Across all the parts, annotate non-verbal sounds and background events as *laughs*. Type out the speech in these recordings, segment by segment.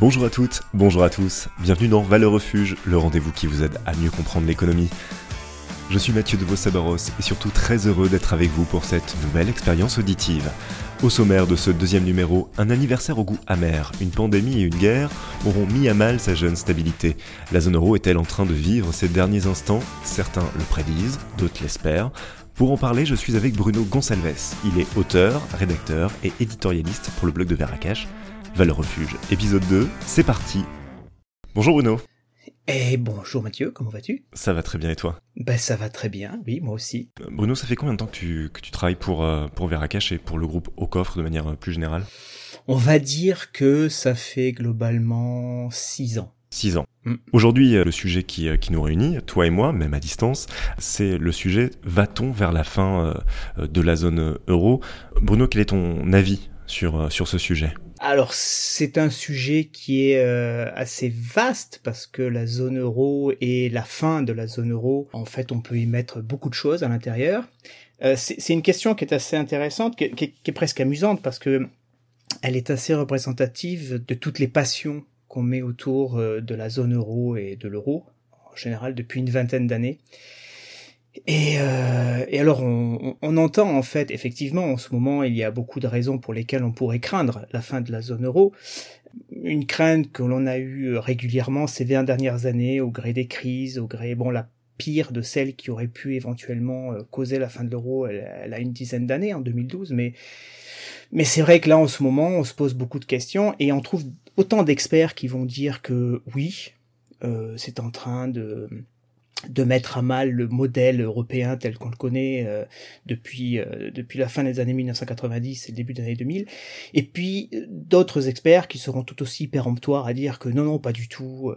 Bonjour à toutes, bonjour à tous, bienvenue dans Valeur Refuge, le rendez-vous qui vous aide à mieux comprendre l'économie. Je suis Mathieu de Vos-Sabaros et surtout très heureux d'être avec vous pour cette nouvelle expérience auditive. Au sommaire de ce deuxième numéro, un anniversaire au goût amer, une pandémie et une guerre auront mis à mal sa jeune stabilité. La zone euro est-elle en train de vivre ces derniers instants? Certains le prédisent, d'autres l'espèrent. Pour en parler, je suis avec Bruno Gonsalves. Il est auteur, rédacteur et éditorialiste pour le blog de Veracach. Valeur Refuge, épisode 2, c'est parti Bonjour Bruno Eh bonjour Mathieu, comment vas-tu? Ça va très bien et toi? Ben ça va très bien, oui, moi aussi. Euh, Bruno, ça fait combien de temps que tu, que tu travailles pour, euh, pour Veracach et pour le groupe Au Coffre de manière euh, plus générale? On va dire que ça fait globalement 6 ans. 6 ans. Mm. Aujourd'hui, le sujet qui, qui nous réunit, toi et moi, même à distance, c'est le sujet va-t-on vers la fin de la zone euro? Bruno, quel est ton avis sur, sur ce sujet? Alors c'est un sujet qui est euh, assez vaste parce que la zone euro et la fin de la zone euro, en fait on peut y mettre beaucoup de choses à l'intérieur. Euh, c'est une question qui est assez intéressante, qui, qui, est presque amusante parce que elle est assez représentative de toutes les passions qu'on met autour euh, de la zone euro et de l'euro en général depuis une vingtaine d'années. Et, euh, et, alors on, on, entend en fait effectivement en ce moment il y a beaucoup de raisons pour lesquelles on pourrait craindre la fin de la zone euro. Une crainte que l'on a eue régulièrement ces 20 dernières années au gré des crises, au gré bon la pire de celle qui aurait pu éventuellement euh, causer la fin de l'euro, elle, elle, a une dizaine d'années en 2012, mais mais c'est vrai que là en ce moment on se pose beaucoup de questions et on trouve autant d'experts qui vont dire que oui, euh, c'est en train de de mettre à mal le modèle européen tel qu'on le connaît euh, depuis euh, depuis la fin des années 1990 et le début des années 2000 et puis euh, d'autres experts qui seront tout aussi péremptoires à dire que non non pas du tout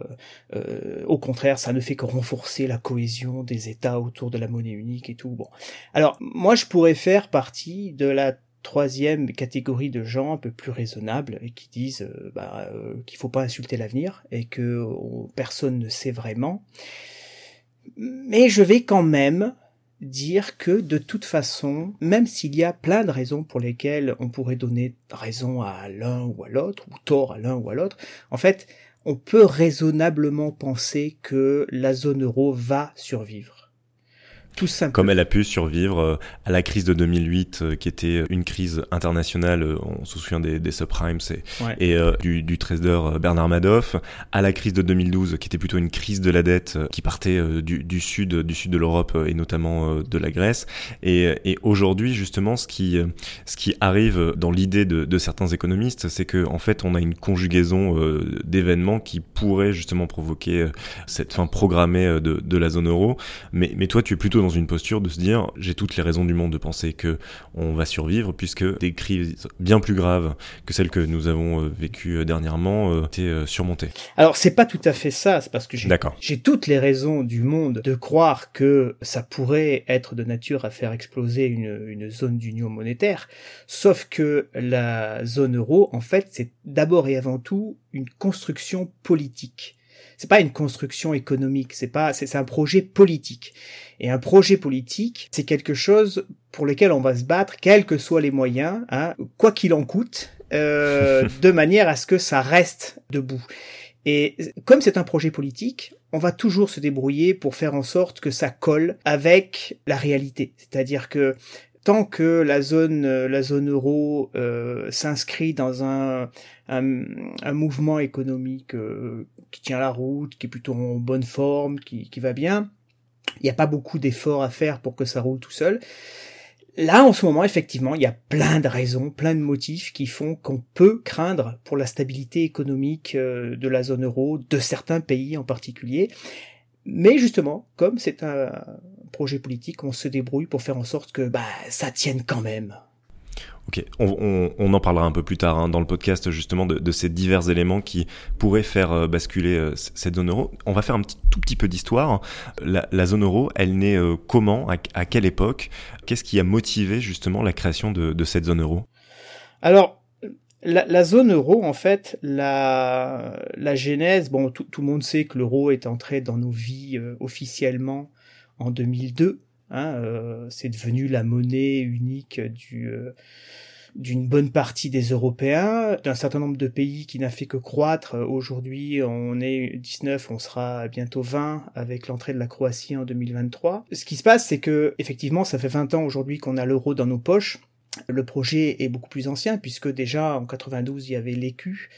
au contraire ça ne fait que renforcer la cohésion des États autour de la monnaie unique et tout. Bon. Alors moi je pourrais faire partie de la troisième catégorie de gens un peu plus raisonnables et qui disent bah, qu'il faut pas insulter l'avenir et que personne ne sait vraiment mais je vais quand même dire que de toute façon, même s'il y a plein de raisons pour lesquelles on pourrait donner raison à l'un ou à l'autre, ou tort à l'un ou à l'autre, en fait, on peut raisonnablement penser que la zone euro va survivre. Tout simplement. Comme elle a pu survivre à la crise de 2008, qui était une crise internationale, on se souvient des, des subprimes et, ouais. et euh, du, du trader Bernard Madoff, à la crise de 2012, qui était plutôt une crise de la dette qui partait du, du sud, du sud de l'Europe et notamment de la Grèce. Et, et aujourd'hui, justement, ce qui, ce qui arrive dans l'idée de, de, certains économistes, c'est que en fait, on a une conjugaison d'événements qui pourraient justement provoquer cette fin programmée de, de la zone euro. Mais, mais toi, tu es plutôt dans une posture de se dire j'ai toutes les raisons du monde de penser que on va survivre puisque des crises bien plus graves que celles que nous avons vécues dernièrement étaient surmontées. Alors c'est pas tout à fait ça, c'est parce que j'ai toutes les raisons du monde de croire que ça pourrait être de nature à faire exploser une, une zone d'union monétaire, sauf que la zone euro en fait c'est d'abord et avant tout une construction politique c'est pas une construction économique, c'est pas, c'est un projet politique. Et un projet politique, c'est quelque chose pour lequel on va se battre, quels que soient les moyens, hein, quoi qu'il en coûte, euh, *laughs* de manière à ce que ça reste debout. Et comme c'est un projet politique, on va toujours se débrouiller pour faire en sorte que ça colle avec la réalité. C'est-à-dire que tant que la zone la zone euro euh, s'inscrit dans un, un, un mouvement économique euh, qui tient la route, qui est plutôt en bonne forme, qui, qui va bien, il n'y a pas beaucoup d'efforts à faire pour que ça roule tout seul. Là, en ce moment, effectivement, il y a plein de raisons, plein de motifs qui font qu'on peut craindre pour la stabilité économique euh, de la zone euro, de certains pays en particulier. Mais justement, comme c'est un projet politique, on se débrouille pour faire en sorte que bah, ça tienne quand même. Ok, on, en parlera un peu plus tard hein, dans le podcast justement de, ces divers éléments qui pourraient faire euh, basculer euh, cette zone euro. On va faire un tout petit peu d'histoire. La, zone euro, elle naît euh, comment, à, quelle époque? Qu'est-ce qui a motivé justement la création de, cette zone euro? Alors, la, zone euro, en fait, la, genèse, bon, tout le monde sait que l'euro est entré dans nos vies officiellement en 2002. Hein, euh, c'est devenu la monnaie unique du, euh, d'une bonne partie des Européens, d'un certain nombre de pays qui n'a fait que croître. Aujourd'hui, on est 19, on sera bientôt 20 avec l'entrée de la Croatie en 2023. Ce qui se passe, c'est que effectivement, ça fait 20 ans aujourd'hui qu'on a l'euro dans nos poches. Le projet est beaucoup plus ancien puisque déjà en 92 il y avait l'écu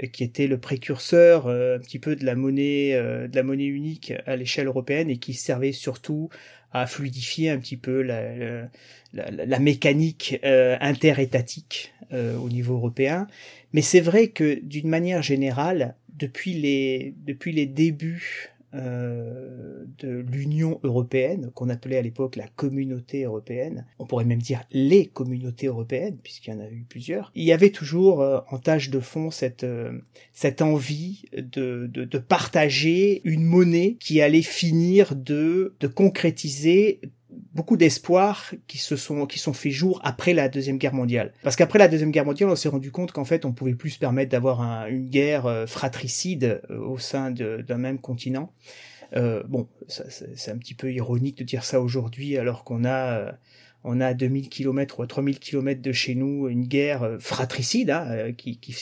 euh, qui était le précurseur euh, un petit peu de la monnaie euh, de la monnaie unique à l'échelle européenne et qui servait surtout à fluidifier un petit peu la, mécanique interétatique au niveau européen. Mais c'est vrai que d'une manière générale, depuis les débuts euh, de l'Union européenne, qu'on appelait à l'époque la communauté européenne, on pourrait même dire les communautés européennes, puisqu'il y en a eu plusieurs, il y avait toujours euh, en tâche de fond cette, euh, cette envie de, de, de, partager une monnaie qui allait finir de, de concrétiser beaucoup d'espoirs qui se sont qui sont faits jour après la deuxième guerre mondiale. Parce qu'après la deuxième guerre mondiale, on s'est rendu compte qu'en fait, on pouvait plus se permettre d'avoir une guerre euh, fratricide euh, au sein d'un même continent. Euh, bon, c'est un petit peu ironique de dire ça aujourd'hui, alors qu'on a euh, on a 2000 km ou 3000 km de chez nous une guerre fratricide hein, qui, qui,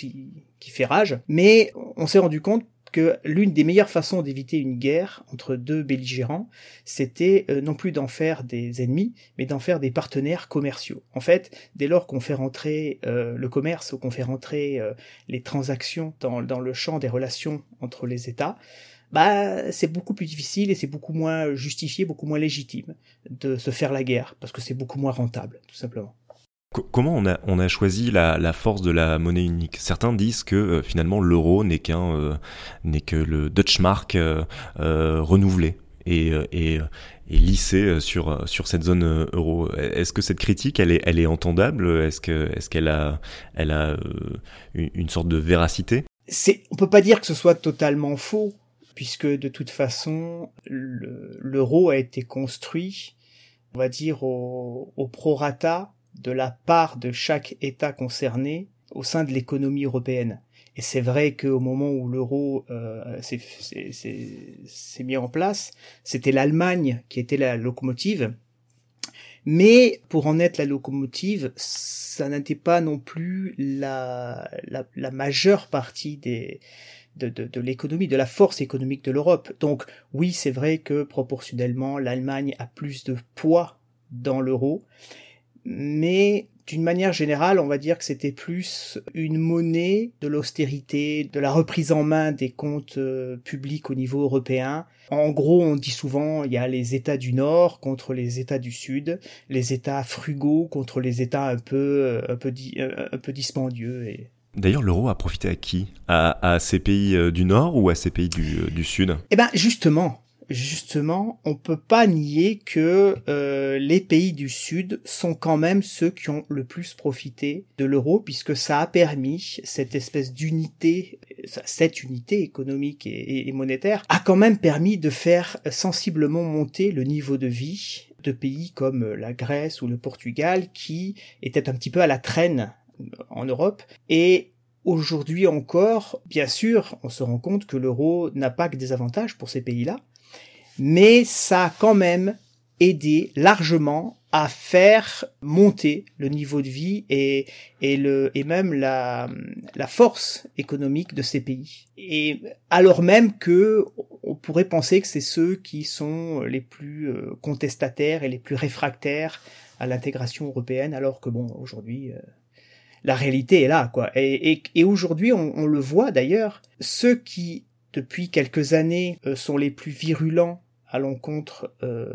qui fait rage. Mais on s'est rendu compte que l'une des meilleures façons d'éviter une guerre entre deux belligérants, c'était euh, non plus d'en faire des ennemis, mais d'en faire des partenaires commerciaux. En fait, dès lors qu'on fait rentrer euh, le commerce ou qu'on fait rentrer euh, les transactions dans, dans, le champ des relations entre les États, bah c'est beaucoup plus difficile et c'est beaucoup moins justifié, beaucoup moins légitime de se faire la guerre, parce que c'est beaucoup moins rentable, tout simplement. Comment on a, on a choisi la, la, force de la monnaie unique? Certains disent que euh, finalement l'euro n'est qu'un euh, n'est que le Deutschmark euh, renouvelé et, et, et, lissé sur sur cette zone euro. Est-ce que cette critique elle est elle est entendable? Est-ce que est-ce qu'elle a elle a une, sorte de véracité? On peut pas dire que ce soit totalement faux puisque de toute façon l'euro a été construit on va dire au, au prorata de la part de chaque État concerné au sein de l'économie européenne. Et c'est vrai qu'au moment où l'euro euh, s'est mis en place, c'était l'Allemagne qui était la locomotive. Mais pour en être la locomotive, ça n'était pas non plus la, la, majeure partie des, de, de, de l'économie, de la force économique de l'Europe. Donc oui, c'est vrai que proportionnellement, l'Allemagne a plus de poids dans l'euro, mais d'une manière générale, on va dire que c'était plus une monnaie de l'austérité, de la reprise en main des comptes euh, publics au niveau européen. En gros, on dit souvent, il y a les États du Nord contre les États du Sud, les États frugaux contre les États un peu, euh, un peu, euh, un peu dispendieux. Et... D'ailleurs, l'euro a profité à qui? À, à, ces pays du Nord ou à ces pays du, du Sud? Eh ben, justement, justement, on peut pas nier que euh, les pays du Sud sont quand même ceux qui ont le plus profité de l'euro, puisque ça a permis cette espèce d'unité, cette unité économique et, monétaire, a quand même permis de faire sensiblement monter le niveau de vie de pays comme la Grèce ou le Portugal, qui étaient un petit peu à la traîne en Europe, et Aujourd'hui encore, bien sûr, on se rend compte que l'euro n'a pas que des avantages pour ces pays-là, mais ça a quand même aidé largement à faire monter le niveau de vie et, et, le, et même la, la force économique de ces pays. Et alors même que on pourrait penser que c'est ceux qui sont les plus euh, contestataires et les plus réfractaires à l'intégration européenne, alors que bon, aujourd'hui, euh, la réalité est là, quoi. Et, et, aujourd'hui, on, on, le voit d'ailleurs, ceux qui, depuis quelques années, euh, sont les plus virulents à l'encontre, euh,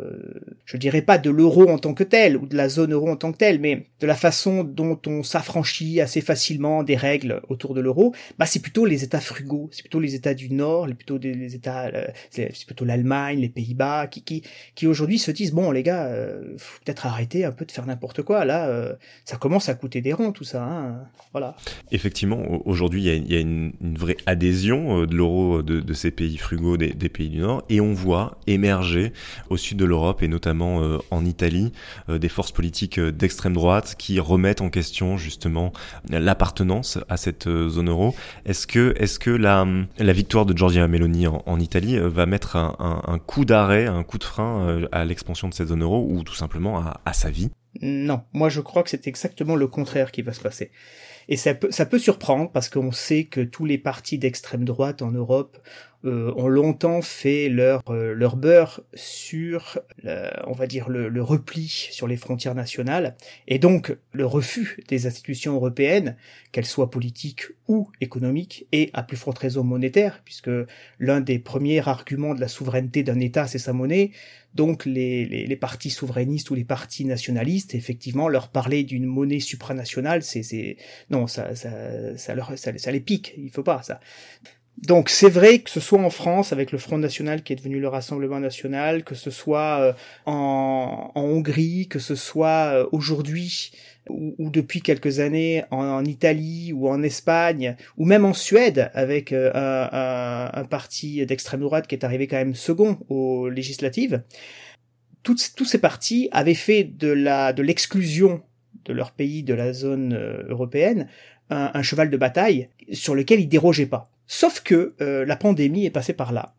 je dirais pas de l'euro en tant que tel ou de la zone euro en tant que telle, mais de la façon dont on s'affranchit assez facilement des règles autour de l'euro, bah c'est plutôt les États frugaux, c'est plutôt les États du Nord, les plutôt des États, euh, c'est plutôt l'Allemagne, les Pays-Bas, qui qui, qui aujourd'hui se disent bon les gars, euh, faut peut-être arrêter un peu de faire n'importe quoi. Là, euh, ça commence à coûter des ronds tout ça, hein, voilà. Effectivement, aujourd'hui il y a, une, vraie adhésion euh, de l'euro de, de, ces pays frugaux des, des pays du Nord, et on voit et au sud de l'Europe et notamment euh, en Italie euh, des forces politiques euh, d'extrême droite qui remettent en question justement l'appartenance à cette zone euro. Est-ce que, est-ce que la, victoire de Giorgia Meloni en, Italie va mettre un, coup d'arrêt, un coup de frein à l'expansion de cette zone euro ou tout simplement à, à sa vie? Non, moi je crois que c'est exactement le contraire qui va se passer. Et ça peut, ça peut surprendre parce qu'on sait que tous les partis d'extrême droite en Europe euh, ont longtemps fait leur euh, leur beurre sur, on va dire le, le, repli sur les frontières nationales et donc le refus des institutions européennes, qu'elles soient politiques ou économiques, et à plus forte raison monétaire, puisque l'un des premiers arguments de la souveraineté d'un État c'est sa monnaie. Donc les, les, les, partis souverainistes ou les partis nationalistes, effectivement, leur parler d'une monnaie supranationale, c'est non, ça ça ça, leur, ça ça les pique. Il faut pas ça. Donc c'est vrai que ce soit en France avec le Front National qui est devenu le Rassemblement National, que ce soit euh, en, en Hongrie, que ce soit euh, aujourd'hui ou, ou, depuis quelques années en, Italie ou en Espagne ou même en Suède avec euh, un, un, un, parti d'extrême droite qui est arrivé quand même second aux législatives, tous, ces partis avaient fait de la de l'exclusion de leur pays de la zone européenne un, un cheval de bataille sur lequel ils dérogeaient pas. Sauf que euh, la pandémie est passée par là.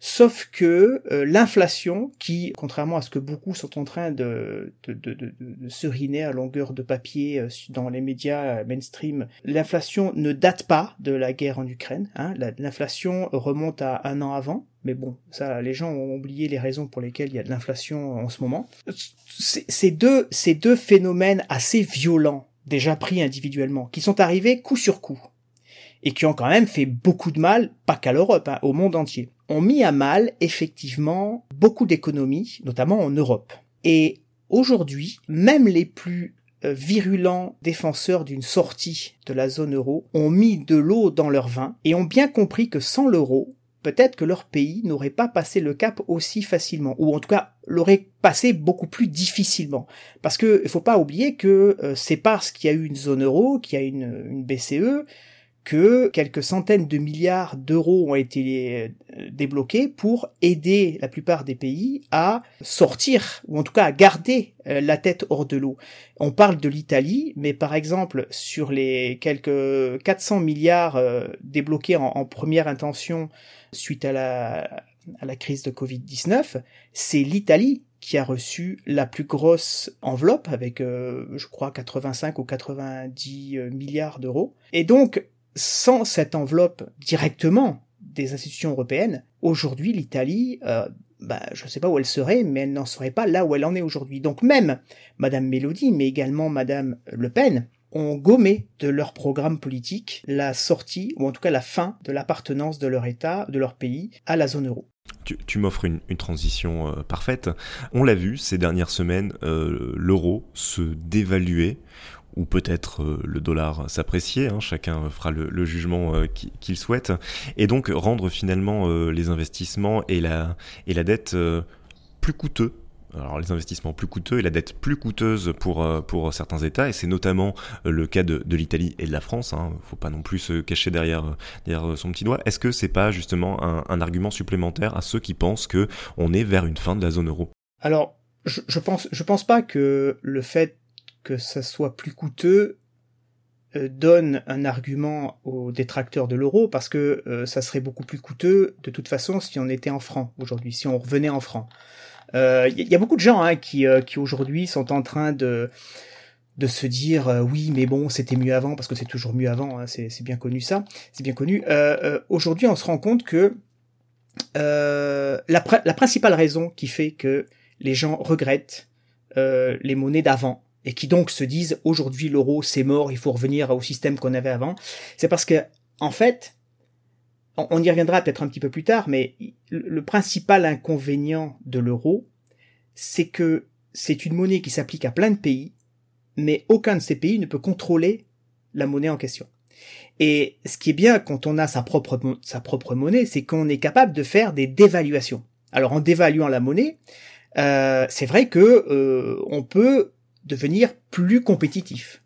Sauf que euh, l'inflation, qui, contrairement à ce que beaucoup sont en train de, de, de, de, seriner à longueur de papier euh, dans les médias mainstream, l'inflation ne date pas de la guerre en Ukraine. Hein. L'inflation remonte à un an avant. Mais bon, ça, les gens ont oublié les raisons pour lesquelles il y a de l'inflation en ce moment. Ces deux, ces deux phénomènes assez violents, déjà pris individuellement, qui sont arrivés coup sur coup, et qui ont quand même fait beaucoup de mal, pas qu'à l'Europe, hein, au monde entier, ont mis à mal effectivement beaucoup d'économies, notamment en Europe. Et aujourd'hui, même les plus euh, virulents défenseurs d'une sortie de la zone euro ont mis de l'eau dans leur vin et ont bien compris que sans l'euro, peut-être que leur pays n'aurait pas passé le cap aussi facilement, ou en tout cas l'aurait passé beaucoup plus difficilement. Parce que il faut pas oublier que euh, c'est parce qu'il y a eu une zone euro, qu'il y a une, une BCE, que quelques centaines de milliards d'euros ont été euh, débloqués pour aider la plupart des pays à sortir, ou en tout cas à garder euh, la tête hors de l'eau. On parle de l'Italie, mais par exemple, sur les quelques 400 milliards euh, débloqués en, première intention suite à la, à la crise de Covid-19, c'est l'Italie qui a reçu la plus grosse enveloppe avec, je crois, 85 ou 90 milliards d'euros. Et donc, sans cette enveloppe directement des institutions européennes, aujourd'hui l'Italie, euh, bah, je ne sais pas où elle serait, mais elle n'en serait pas là où elle en est aujourd'hui. Donc même Madame Mélodie, mais également Madame Le Pen, ont gommé de leur programme politique la sortie, ou en tout cas la fin de l'appartenance de leur État, de leur pays, à la zone euro. Tu, m'offres une, transition euh, parfaite. On l'a vu ces dernières semaines, euh, l'euro se dévaluer ou peut-être euh, le dollar s'apprécier, hein, chacun fera le, jugement euh, qu'il souhaite, et donc rendre finalement euh, les investissements et la, et la dette plus coûteux. Alors les investissements plus coûteux et la dette plus coûteuse pour, pour certains États, et c'est notamment le cas de, de l'Italie et de la France, hein, faut pas non plus se cacher derrière, derrière son petit doigt. Est-ce que c'est pas justement un, un, argument supplémentaire à ceux qui pensent que on est vers une fin de la zone euro? Alors, je, je pense, je pense pas que le fait que ça soit plus coûteux euh, donne un argument aux détracteurs de l'euro parce que euh, ça serait beaucoup plus coûteux de toute façon si on était en francs aujourd'hui, si on revenait en francs. Il euh, y, a beaucoup de gens hein, qui, qui aujourd'hui sont en train de de se dire oui mais bon c'était mieux avant parce que c'est toujours mieux avant, hein, c'est bien connu ça, c'est bien connu. aujourd'hui on se rend compte que la, la principale raison qui fait que les gens regrettent les monnaies d'avant, et qui donc se disent aujourd'hui l'euro c'est mort, il faut revenir au système qu'on avait avant, c'est parce que en fait, on y reviendra peut-être un petit peu plus tard, mais le principal inconvénient de l'euro, c'est que c'est une monnaie qui s'applique à plein de pays, mais aucun de ces pays ne peut contrôler la monnaie en question. Et ce qui est bien quand on a sa propre, sa propre monnaie, c'est qu'on est capable de faire des dévaluations. Alors en dévaluant la monnaie, euh, c'est vrai que euh, on peut devenir plus compétitif.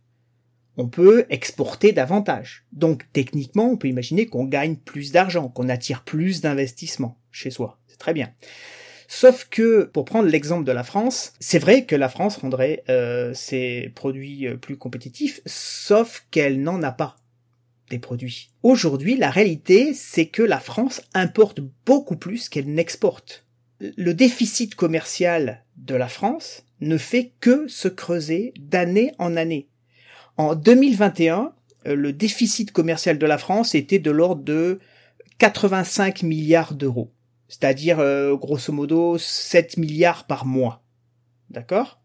On peut exporter davantage. Donc techniquement, on peut imaginer qu'on gagne plus d'argent, qu'on attire plus d'investissements chez soi. C'est très bien. Sauf que, pour prendre l'exemple de la France, c'est vrai que la France rendrait euh, ses produits euh, plus compétitifs, sauf qu'elle n'en a pas des produits. Aujourd'hui, la réalité, c'est que la France importe beaucoup plus qu'elle n'exporte. Le déficit commercial de la France ne fait que se creuser d'année en année. En 2021, euh, le déficit commercial de la France était de l'ordre de 85 milliards d'euros, c'est-à-dire euh, grosso modo 7 milliards par mois. D'accord?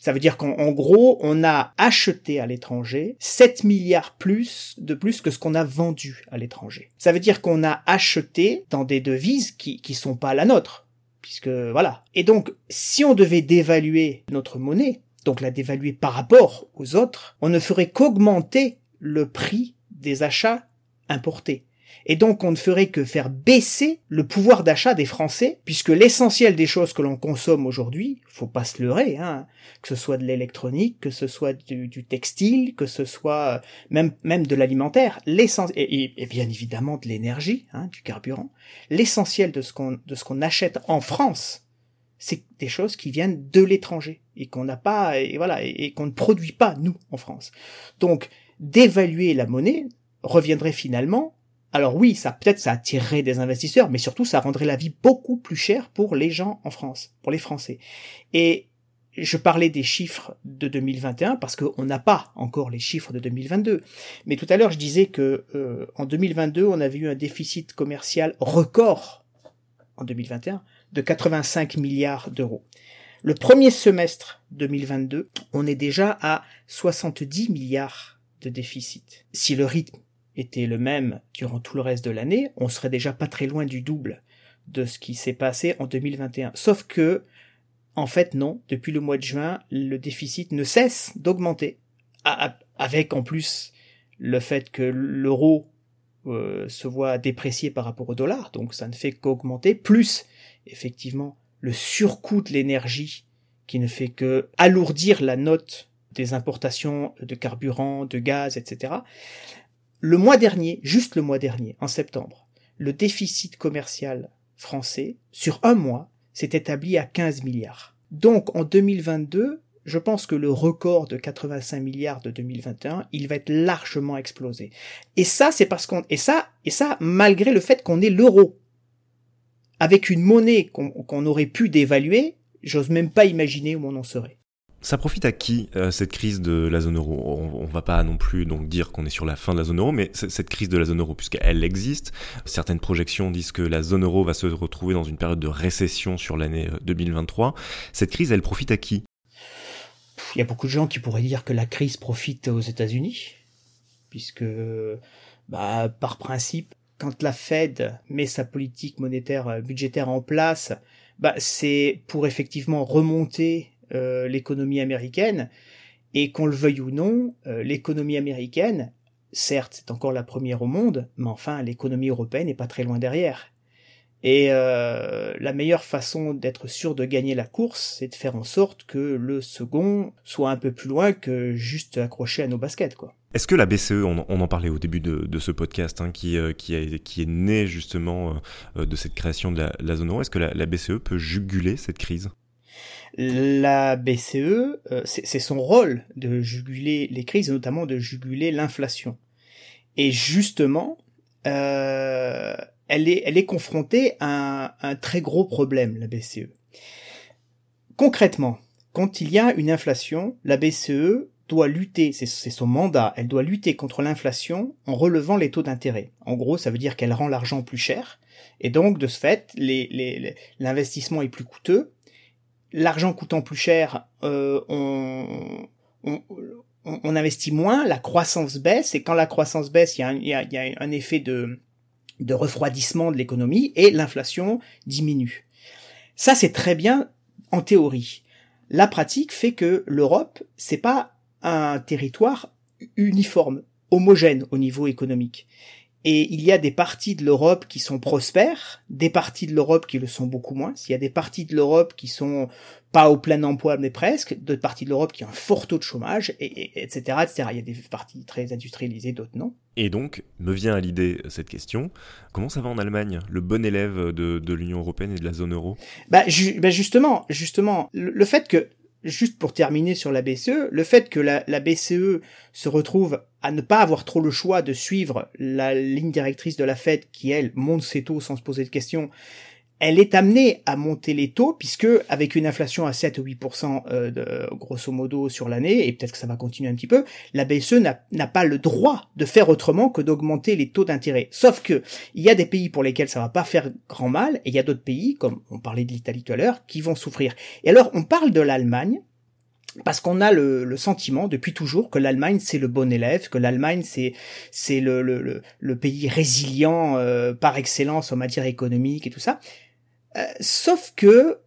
Ça veut dire qu'en gros, on a acheté à l'étranger 7 milliards plus de plus que ce qu'on a vendu à l'étranger. Ça veut dire qu'on a acheté dans des devises qui qui sont pas la nôtre puisque voilà. Et donc si on devait dévaluer notre monnaie, donc la dévaluer par rapport aux autres, on ne ferait qu'augmenter le prix des achats importés. Et donc on ne ferait que faire baisser le pouvoir d'achat des Français, puisque l'essentiel des choses que l'on consomme aujourd'hui, faut pas se leurrer, hein, que ce soit de l'électronique, que ce soit du, textile, que ce soit même même de l'alimentaire, l'essentiel et, bien évidemment de l'énergie, hein, du carburant, l'essentiel de ce qu'on de ce qu'on achète en France, c'est des choses qui viennent de l'étranger et qu'on n'a pas et voilà et qu'on ne produit pas nous en France. Donc d'évaluer la monnaie reviendrait finalement alors oui, ça peut-être ça attirerait des investisseurs, mais surtout ça rendrait la vie beaucoup plus chère pour les gens en France, pour les Français. Et je parlais des chiffres de 2021 parce qu'on n'a pas encore les chiffres de 2022. Mais tout à l'heure, je disais que euh, en 2022, on avait eu un déficit commercial record en 2021 de 85 milliards d'euros. Le premier semestre 2022, on est déjà à 70 milliards de déficit. Si le rythme était le même durant tout le reste de l'année, on serait déjà pas très loin du double de ce qui s'est passé en 2021. Sauf que, en fait, non, depuis le mois de juin, le déficit ne cesse d'augmenter. Avec en plus le fait que l'euro euh, se voit déprécié par rapport au dollar, donc ça ne fait qu'augmenter, plus effectivement le surcoût de l'énergie qui ne fait que alourdir la note des importations de carburant, de gaz, etc. Le mois dernier, juste le mois dernier, en septembre, le déficit commercial français, sur un mois, s'est établi à 15 milliards. Donc en 2022, je pense que le record de 85 milliards de 2021, il va être largement explosé. Et ça, c'est parce qu'on, et ça, et ça, malgré le fait qu'on ait l'euro. Avec une monnaie qu'on aurait pu dévaluer, j'ose même pas imaginer où on en serait. Ça profite à qui euh, cette crise de la zone euro? On, on, va pas non plus donc dire qu'on est sur la fin de la zone euro, mais cette crise de la zone euro, puisqu'elle existe, certaines projections disent que la zone euro va se retrouver dans une période de récession sur l'année 2023. Euh, cette crise, elle profite à qui? Il y a beaucoup de gens qui pourraient dire que la crise profite aux États-Unis, puisque bah, par principe, quand la Fed met sa politique monétaire euh, budgétaire en place, bah, c'est pour effectivement remonter euh, l'économie américaine, et qu'on le veuille ou non, euh, l'économie américaine, certes, c'est encore la première au monde, mais enfin, l'économie européenne n'est pas très loin derrière. Et euh, la meilleure façon d'être sûr de gagner la course, c'est de faire en sorte que le second soit un peu plus loin que juste accroché à nos baskets, quoi. Est-ce que la BCE, on, en parlait au début de, ce podcast, hein, qui, qui, est né justement de cette création de la, zone euro, est-ce que la BCE peut juguler cette crise? La BCE, euh, c'est son rôle de juguler les crises, et notamment de juguler l'inflation. Et justement, euh, elle, est, elle est confrontée à un, très gros problème, la BCE. Concrètement, quand il y a une inflation, la BCE doit lutter, c'est son mandat, elle doit lutter contre l'inflation en relevant les taux d'intérêt. En gros, ça veut dire qu'elle rend l'argent plus cher, et donc de ce fait, l'investissement est plus coûteux, l'argent coûtant plus cher, euh, on, investit moins, la croissance baisse, et quand la croissance baisse, il y a un, un effet de, de refroidissement de l'économie, et l'inflation diminue. Ça, c'est très bien en théorie. La pratique fait que l'Europe, c'est pas un territoire uniforme, homogène au niveau économique. Et il y a des parties de l'Europe qui sont prospères, des parties de l'Europe qui le sont beaucoup moins. S'il y a des parties de l'Europe qui sont pas au plein emploi mais presque, d'autres parties de l'Europe qui ont un fort taux de chômage, et, etc., etc. Il y a des parties très industrialisées, d'autres non. Et donc, me vient à l'idée cette question, comment ça va en Allemagne, le bon élève de, de l'Union européenne et de la zone euro? Bah, bah justement, justement, le fait que juste pour terminer sur la BCE, le fait que la, BCE se retrouve à ne pas avoir trop le choix de suivre la ligne directrice de la Fed qui, elle, monte ses taux sans se poser de questions, elle est amenée à monter les taux puisque avec une inflation à 7 ou 8% euh, de, grosso modo sur l'année et peut-être que ça va continuer un petit peu, la BCE n'a pas le droit de faire autrement que d'augmenter les taux d'intérêt. Sauf que il y a des pays pour lesquels ça va pas faire grand mal et il y a d'autres pays comme on parlait de l'Italie tout à l'heure qui vont souffrir. Et alors on parle de l'Allemagne parce qu'on a le, sentiment depuis toujours que l'Allemagne c'est le bon élève, que l'Allemagne c'est c'est le, le, le, pays résilient euh, par excellence en matière économique et tout ça. Euh, sauf que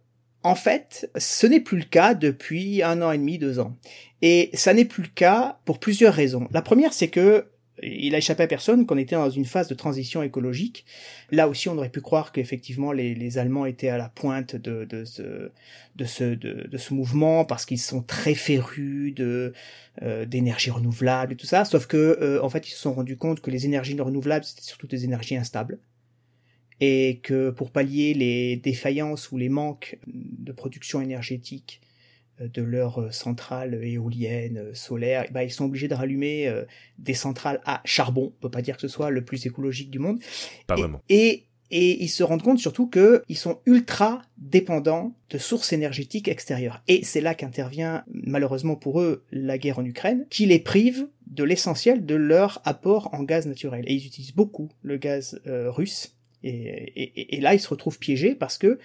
en fait, ce n'est plus le cas depuis un an et demi, deux ans. Et ça n'est plus le cas pour plusieurs raisons. La première, c'est que il a échappé à personne qu'on était dans une phase de transition écologique. Là aussi, on aurait pu croire qu'effectivement les, les Allemands étaient à la pointe de, de ce, de ce, de, ce mouvement parce qu'ils sont très férus de euh, d'énergie renouvelable et tout ça. Sauf que euh, en fait, ils se sont rendus compte que les énergies renouvelables c'était surtout des énergies instables et que pour pallier les défaillances ou les manques de production énergétique euh, de leurs euh, centrales éoliennes, euh, solaires, bah, ils sont obligés de rallumer des centrales à charbon. On peut pas dire que ce soit le plus écologique du monde. Pas vraiment. Et, et ils se rendent compte surtout qu'ils sont ultra dépendants de sources énergétiques extérieures. Et c'est là qu'intervient malheureusement pour eux la guerre en Ukraine, qui les prive de l'essentiel de leur apport en gaz naturel. Et ils utilisent beaucoup le gaz russe. Et, là, ils se retrouvent piégés parce que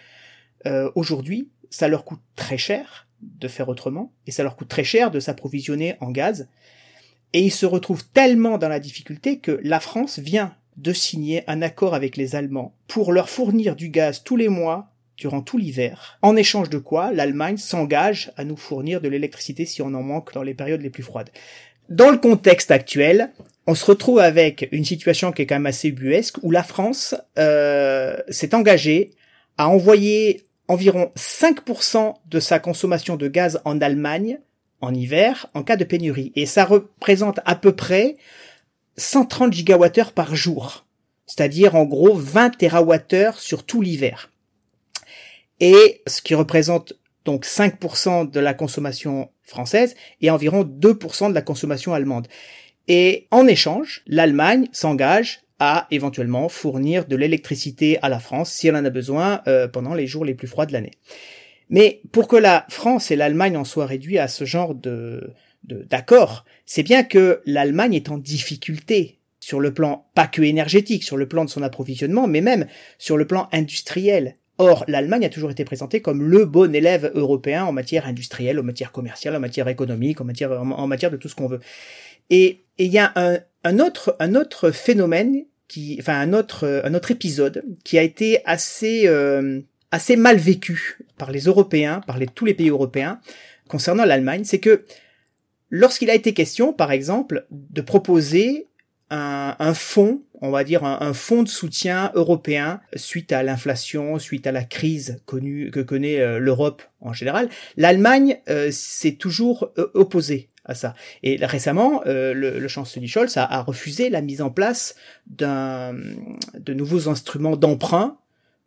aujourd'hui, ça leur coûte très cher de faire autrement, et ça leur coûte très cher de s'approvisionner en gaz, et ils se retrouvent tellement dans la difficulté que la France vient de signer un accord avec les Allemands pour leur fournir du gaz tous les mois durant tout l'hiver, en échange de quoi l'Allemagne s'engage à nous fournir de l'électricité si on en manque dans les périodes les plus froides. Dans le contexte actuel, on se retrouve avec une situation qui est quand même assez buesque, où la France euh, s'est engagée à envoyer environ 5% de sa consommation de gaz en Allemagne en hiver en cas de pénurie. Et ça représente à peu près 130 gigawattheures par jour. C'est-à-dire en gros 20 TWh sur tout l'hiver. Et ce qui représente donc 5% de la consommation française et environ 2% de la consommation allemande. Et en échange, l'Allemagne s'engage à éventuellement fournir de l'électricité à la France si elle en a besoin euh, pendant les jours les plus froids de l'année. Mais pour que la France et l'Allemagne en soient réduits à ce genre de d'accord, c'est bien que l'Allemagne est en difficulté sur le plan pas que énergétique, sur le plan de son approvisionnement, mais même sur le plan industriel. Or, l'Allemagne a toujours été présentée comme le bon élève européen en matière industrielle, en matière commerciale, en matière économique, en matière, en, matière de tout ce qu'on veut. Et il y a un, un, autre, un autre phénomène enfin un autre, un autre épisode qui a été assez, euh, assez mal vécu par les Européens, par les, tous les pays européens concernant l'Allemagne, c'est que lorsqu'il a été question, par exemple, de proposer un, un fonds, on va dire un, fonds de soutien européen suite à l'inflation, suite à la crise connue que connaît euh, l'Europe en général, l'Allemagne euh, s'est toujours opposée à ça. Et récemment, euh, le, chancelier Scholz a, refusé la mise en place d'un de nouveaux instruments d'emprunt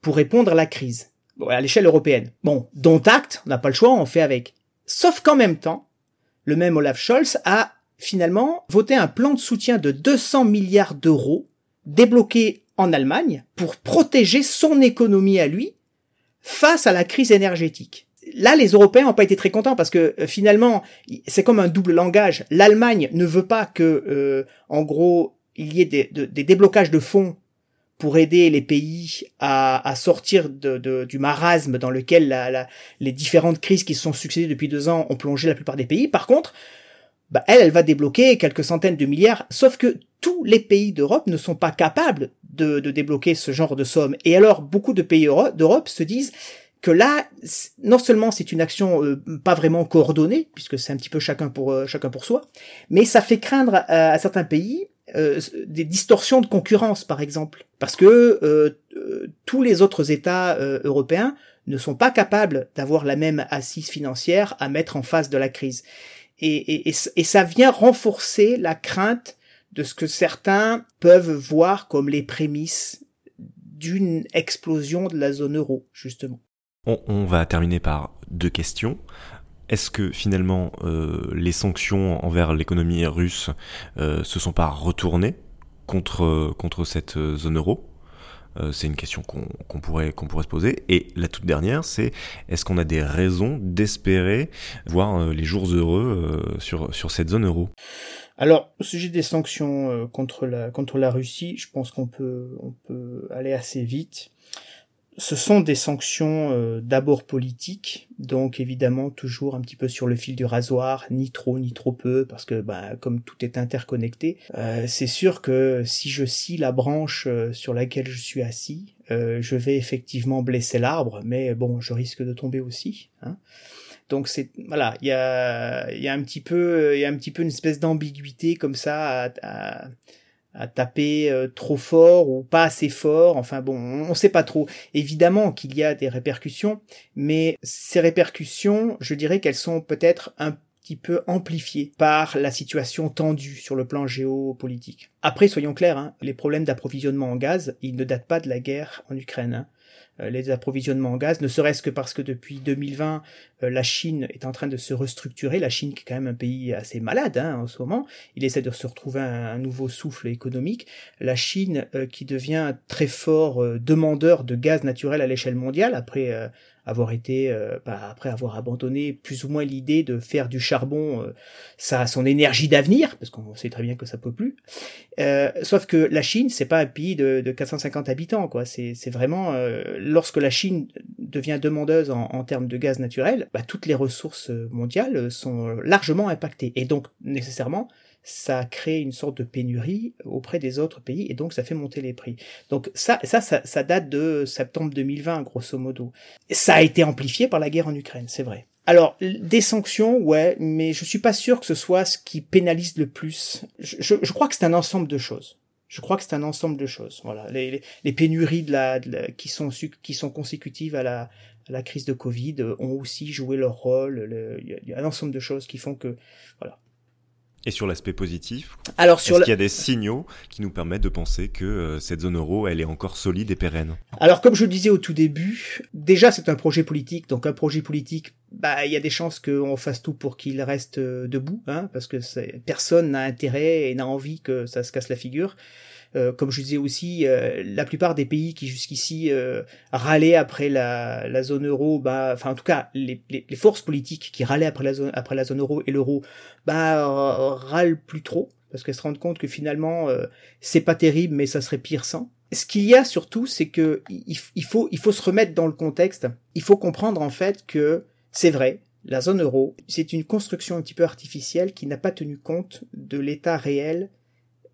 pour répondre à la crise à l'échelle européenne. Bon, dont acte, on n'a pas le choix, on fait avec. Sauf qu'en même temps, le même Olaf Scholz a finalement voté un plan de soutien de 200 milliards d'euros débloqué en Allemagne pour protéger son économie à lui face à la crise énergétique là, les Européens n'ont pas été très contents parce que euh, finalement, c'est comme un double langage. L'Allemagne ne veut pas que, euh, en gros, il y ait des, déblocages de fonds pour aider les pays à, sortir du marasme dans lequel les différentes crises qui se sont succédées depuis deux ans ont plongé la plupart des pays. Par contre, bah, elle, elle va débloquer quelques centaines de milliards, sauf que tous les pays d'Europe ne sont pas capables de, de débloquer ce genre de sommes. Et alors, beaucoup de pays d'Europe se disent, que là, non seulement c'est une action euh, pas vraiment coordonnée, puisque c'est un petit peu chacun pour euh, chacun pour soi, mais ça fait craindre à, certains pays euh, des distorsions de concurrence, par exemple, parce que tous les autres États européens ne sont pas capables d'avoir la même assise financière à mettre en face de la crise. Et, et, et ça vient renforcer la crainte de ce que certains peuvent voir comme les prémices d'une explosion de la zone euro, justement. On, va terminer par deux questions. Est-ce que finalement euh, les sanctions envers l'économie russe euh, se sont pas retournées contre, contre cette zone euro? C'est une question qu'on pourrait, qu'on pourrait se poser. Et la toute dernière, c'est est-ce qu'on a des raisons d'espérer voir les jours heureux sur, sur cette zone euro? Alors, au sujet des sanctions contre la contre la Russie, je pense qu'on peut on peut aller assez vite ce sont des sanctions euh, d'abord politiques, donc évidemment toujours un petit peu sur le fil du rasoir, ni trop ni trop peu, parce que bah, comme tout est interconnecté, euh, c'est sûr que si je scie la branche euh, sur laquelle je suis assis, je vais effectivement blesser l'arbre, mais bon, je risque de tomber aussi. Hein. Donc c'est voilà, il y a il y a un petit peu il y a un petit peu une espèce d'ambiguïté comme ça taper euh, trop fort ou pas assez fort. Enfin bon, on ne sait pas trop. Évidemment qu'il y a des répercussions, mais ces répercussions, je dirais qu'elles sont peut-être un petit peu amplifiées par la situation tendue sur le plan géopolitique. Après, soyons clairs, hein, les problèmes d'approvisionnement en gaz, ils ne datent pas de la guerre en Ukraine. Hein. Euh, les approvisionnements en gaz, ne serait-ce que parce que depuis 2020, euh, la Chine est en train de se restructurer. La Chine, qui est quand même un pays assez malade hein, en ce moment, il essaie de se retrouver un, nouveau souffle économique. La Chine, euh, qui devient très fort demandeur de gaz naturel à l'échelle mondiale, après avoir été, euh, bah, après avoir abandonné plus ou moins l'idée de faire du charbon euh, ça son énergie d'avenir, parce qu'on sait très bien que ça peut plus. Euh, sauf que la Chine, c'est pas un pays de, de 450 habitants, quoi. C'est, c'est vraiment euh, lorsque la Chine devient demandeuse en, en termes de gaz naturel, bah, toutes les ressources mondiales sont largement impactées, et donc nécessairement ça crée une sorte de pénurie auprès des autres pays et donc ça fait monter les prix. Donc ça, ça, ça, date de septembre 2020, grosso modo. Ça a été amplifié par la guerre en Ukraine, c'est vrai. Alors, des sanctions, ouais, mais je suis pas sûr que ce soit ce qui pénalise le plus. Je, je, crois que c'est un ensemble de choses. Je crois que c'est un ensemble de choses. Voilà, les, les, pénuries de la, qui sont qui sont consécutives à la, à la crise de Covid ont aussi joué leur rôle. Il y a un ensemble de choses qui font que, voilà, et sur l'aspect positif, Alors sur est-ce qu'il y a des signaux qui nous permettent de penser que euh, cette zone euro, elle est encore solide et pérenne? Alors comme je le disais au tout début, déjà c'est un projet politique, donc un projet politique, bah il y a des chances qu'on fasse tout pour qu'il reste euh, debout, hein, parce que personne n'a intérêt et n'a envie que ça se casse la figure. Euh, comme je disais aussi, euh, la plupart des pays qui jusqu'ici euh, râlaient après la, la, zone euro, bah, enfin en tout cas les, les, les, forces politiques qui râlaient après la zone après la zone euro et l'euro, bah râlent plus trop parce qu'elles se rendent compte que finalement c'est pas terrible, mais ça serait pire sans. Ce qu'il y a surtout, c'est que il, il, faut il faut se remettre dans le contexte. Il faut comprendre en fait que c'est vrai, la zone euro, c'est une construction un petit peu artificielle qui n'a pas tenu compte de l'état réel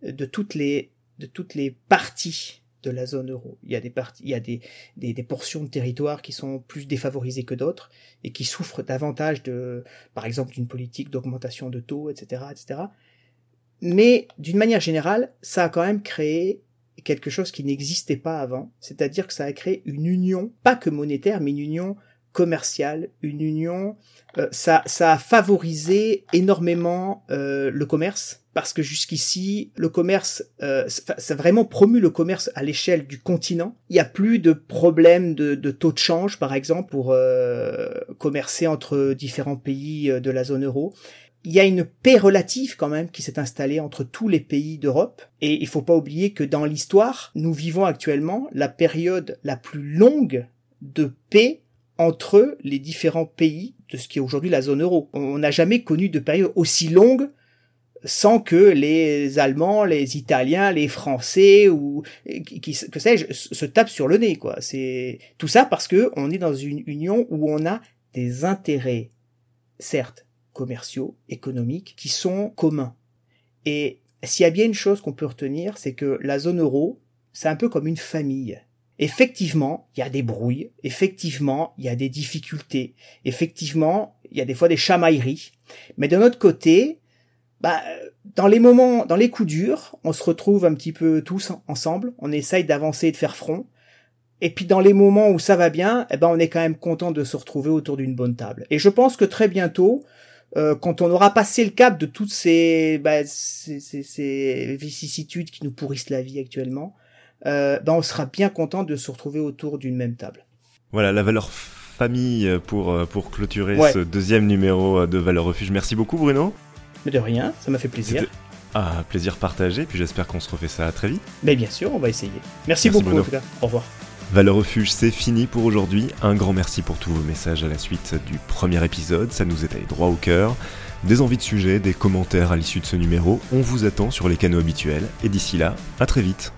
de toutes les de toutes les parties de la zone euro. Il y a des parties, il y a des, des, des portions de territoire qui sont plus défavorisées que d'autres et qui souffrent davantage de, par exemple, d'une politique d'augmentation de taux, etc., etc. Mais d'une manière générale, ça a quand même créé quelque chose qui n'existait pas avant, c'est-à-dire que ça a créé une union, pas que monétaire, mais une union commerciale, une union, euh, ça, ça a favorisé énormément euh, le commerce, parce que jusqu'ici, le commerce, euh, ça, a vraiment promu le commerce à l'échelle du continent. Il n'y a plus de problème de, de, taux de change, par exemple, pour commercer entre différents pays de la zone euro. Il y a une paix relative quand même qui s'est installée entre tous les pays d'Europe. Et il faut pas oublier que dans l'histoire, nous vivons actuellement la période la plus longue de paix entre les différents pays de ce qui est aujourd'hui la zone euro. On n'a jamais connu de période aussi longue sans que les Allemands, les Italiens, les Français ou qui, que sais-je se tapent sur le nez quoi. C'est tout ça parce que on est dans une union où on a des intérêts certes commerciaux, économiques qui sont communs. Et s'il y a bien une chose qu'on peut retenir, c'est que la zone euro, c'est un peu comme une famille. Effectivement, il y a des brouilles, effectivement, il y a des difficultés, effectivement, il y a des fois des chamailleries. Mais de notre côté, bah, dans les moments, dans les coups durs, on se retrouve un petit peu tous ensemble, on essaye d'avancer et de faire front. Et puis dans les moments où ça va bien, eh ben on est quand même content de se retrouver autour d'une bonne table. Et je pense que très bientôt, euh, quand on aura passé le cap de toutes ces, bah, ces, ces, ces vicissitudes qui nous pourrissent la vie actuellement, ben on sera bien content de se retrouver autour d'une même table. Voilà, la valeur famille pour, euh, pour clôturer ce deuxième numéro de Valeur Refuge. Merci beaucoup Bruno. Mais de rien, ça m'a fait plaisir. Ah, plaisir partagé, puis j'espère qu'on se refait ça très vite. Mais bien sûr, on va essayer. Merci, beaucoup en tout cas. Au revoir. Valeur Refuge, c'est fini pour aujourd'hui. Un grand merci pour tous vos messages à la suite du premier épisode, ça nous est allé droit au cœur. Des envies de sujet, des commentaires à l'issue de ce numéro, on vous attend sur les canaux habituels. Et d'ici là, à très vite.